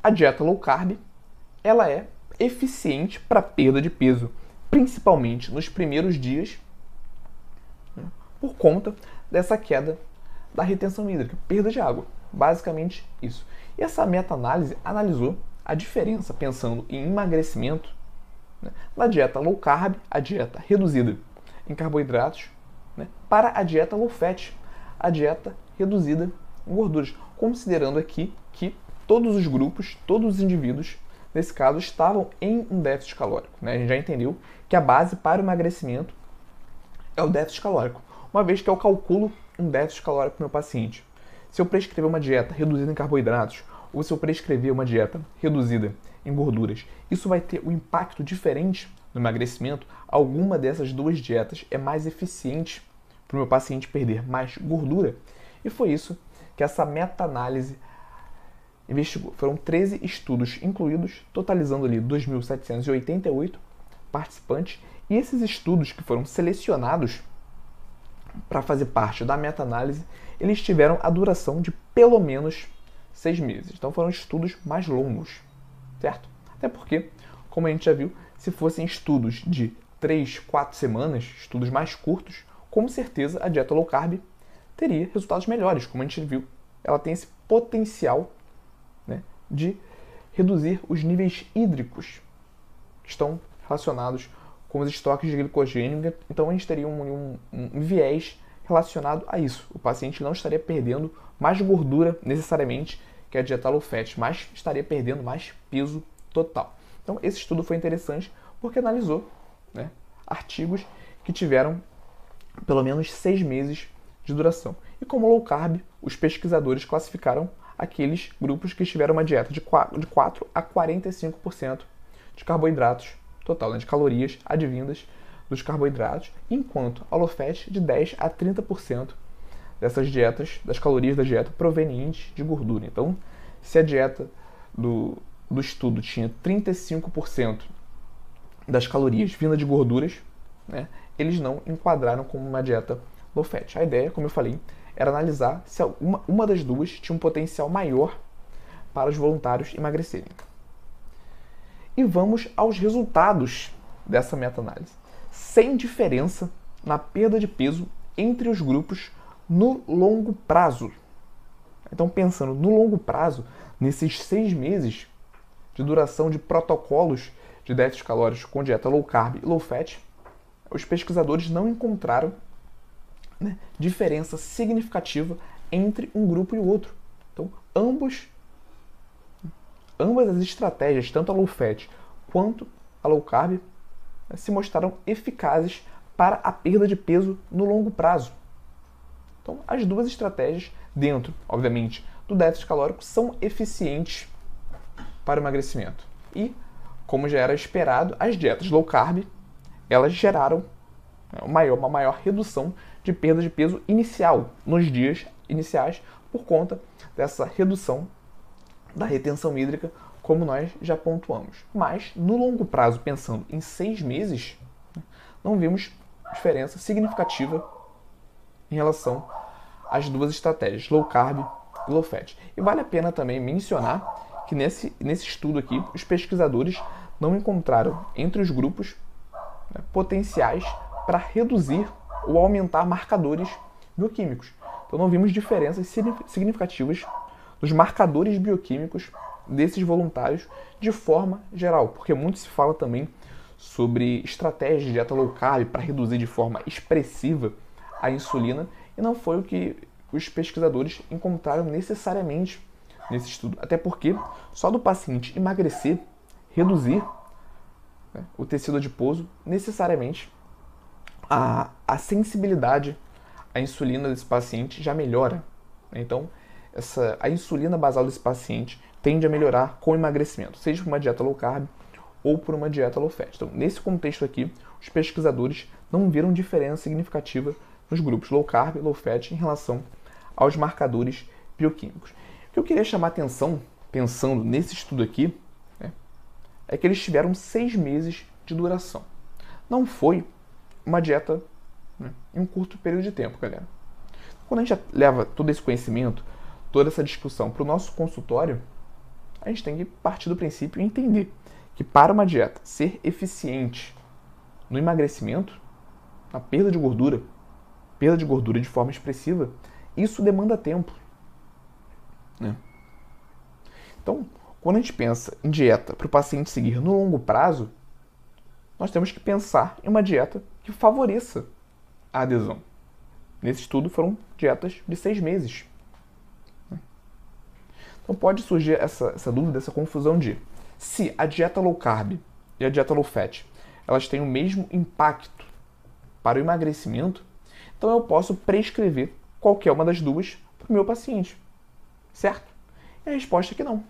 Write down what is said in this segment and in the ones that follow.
A dieta low carb, ela é eficiente para perda de peso, principalmente nos primeiros dias, né, por conta dessa queda da retenção hídrica, perda de água. Basicamente isso. E essa meta-análise analisou a diferença, pensando em emagrecimento, né, na dieta low carb, a dieta reduzida em carboidratos, né, para a dieta low fat, a dieta reduzida em gorduras, considerando aqui que todos os grupos, todos os indivíduos, nesse caso, estavam em um déficit calórico. Né? A gente já entendeu que a base para o emagrecimento é o déficit calórico, uma vez que eu calculo um déficit calórico para o meu paciente. Se eu prescrever uma dieta reduzida em carboidratos ou se eu prescrever uma dieta reduzida em gorduras, isso vai ter um impacto diferente no emagrecimento. Alguma dessas duas dietas é mais eficiente para o meu paciente perder mais gordura. E foi isso que essa meta-análise investigou. Foram 13 estudos incluídos, totalizando ali 2.788 participantes. E esses estudos que foram selecionados para fazer parte da meta-análise, eles tiveram a duração de pelo menos seis meses. Então foram estudos mais longos, certo? Até porque, como a gente já viu, se fossem estudos de três, quatro semanas, estudos mais curtos, com certeza a dieta low carb teria resultados melhores, como a gente viu. Ela tem esse potencial né, de reduzir os níveis hídricos que estão relacionados com os estoques de glicogênio. Então a gente teria um, um, um viés relacionado a isso. O paciente não estaria perdendo mais gordura necessariamente que a dieta low fat, mas estaria perdendo mais peso total. Então esse estudo foi interessante porque analisou né, artigos que tiveram pelo menos seis meses de duração. E como low carb, os pesquisadores classificaram aqueles grupos que tiveram uma dieta de 4, de 4 a 45% de carboidratos total, né, de calorias advindas dos carboidratos, enquanto a low fat de 10 a 30% dessas dietas, das calorias da dieta provenientes de gordura. Então, se a dieta do, do estudo tinha 35% das calorias vinda de gorduras, né, eles não enquadraram como uma dieta low fat. A ideia, como eu falei, era analisar se uma, uma das duas tinha um potencial maior para os voluntários emagrecerem. E vamos aos resultados dessa meta-análise. Sem diferença na perda de peso entre os grupos no longo prazo. Então, pensando no longo prazo, nesses seis meses de duração de protocolos de déficit calórico com dieta low carb e low fat, os pesquisadores não encontraram né, diferença significativa entre um grupo e o outro. Então, ambos, ambas as estratégias, tanto a low fat quanto a low carb, né, se mostraram eficazes para a perda de peso no longo prazo. Então, as duas estratégias, dentro, obviamente, do déficit calórico, são eficientes para o emagrecimento. E, como já era esperado, as dietas low carb, elas geraram né, maior, uma maior redução de perda de peso inicial, nos dias iniciais, por conta dessa redução da retenção hídrica, como nós já pontuamos. Mas, no longo prazo, pensando em seis meses, não vimos diferença significativa em relação às duas estratégias, low carb e low fat. E vale a pena também mencionar que nesse, nesse estudo aqui, os pesquisadores não encontraram entre os grupos né, potenciais para reduzir ou aumentar marcadores bioquímicos. Então não vimos diferenças significativas nos marcadores bioquímicos desses voluntários de forma geral, porque muito se fala também sobre estratégias de dieta low carb para reduzir de forma expressiva a insulina, e não foi o que os pesquisadores encontraram necessariamente nesse estudo. Até porque só do paciente emagrecer, reduzir né, o tecido adiposo, necessariamente a, a sensibilidade à insulina desse paciente já melhora. Então, essa, a insulina basal desse paciente tende a melhorar com o emagrecimento, seja por uma dieta low carb ou por uma dieta low fat. Então, nesse contexto aqui, os pesquisadores não viram diferença significativa nos grupos low carb e low fat em relação aos marcadores bioquímicos. O que eu queria chamar atenção, pensando nesse estudo aqui, né, é que eles tiveram seis meses de duração. Não foi uma dieta né, em um curto período de tempo, galera. Quando a gente leva todo esse conhecimento, toda essa discussão para o nosso consultório, a gente tem que partir do princípio e entender que para uma dieta ser eficiente no emagrecimento, na perda de gordura, perda de gordura de forma expressiva, isso demanda tempo. Né? Então, quando a gente pensa em dieta para o paciente seguir no longo prazo, nós temos que pensar em uma dieta que favoreça a adesão. Nesse estudo foram dietas de seis meses. Então pode surgir essa, essa dúvida, essa confusão de se a dieta low carb e a dieta low fat elas têm o mesmo impacto para o emagrecimento, então eu posso prescrever qualquer uma das duas para o meu paciente. Certo? E a resposta é que não.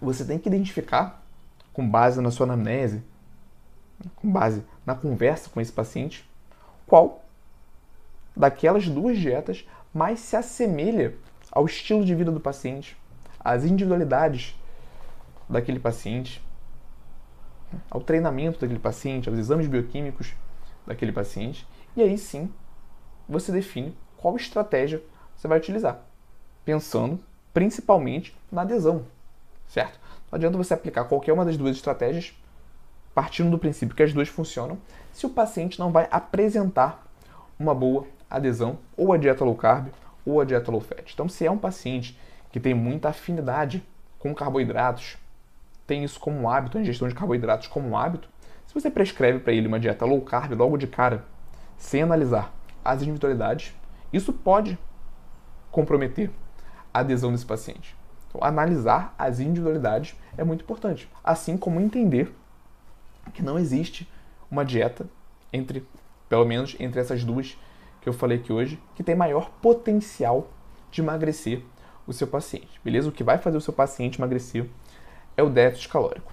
Você tem que identificar, com base na sua anamnese, com base na conversa com esse paciente, qual daquelas duas dietas mais se assemelha ao estilo de vida do paciente, às individualidades daquele paciente, ao treinamento daquele paciente, aos exames bioquímicos daquele paciente, e aí sim você define qual estratégia você vai utilizar, pensando principalmente na adesão, certo? Não adianta você aplicar qualquer uma das duas estratégias partindo do princípio que as duas funcionam se o paciente não vai apresentar uma boa adesão ou a dieta low carb ou a dieta low fat. Então, se é um paciente que tem muita afinidade com carboidratos, tem isso como hábito, a ingestão de carboidratos como hábito, se você prescreve para ele uma dieta low carb logo de cara, sem analisar as individualidades, isso pode comprometer adesão desse paciente. Então, analisar as individualidades é muito importante, assim como entender que não existe uma dieta entre, pelo menos entre essas duas que eu falei aqui hoje, que tem maior potencial de emagrecer o seu paciente, beleza? O que vai fazer o seu paciente emagrecer é o déficit calórico.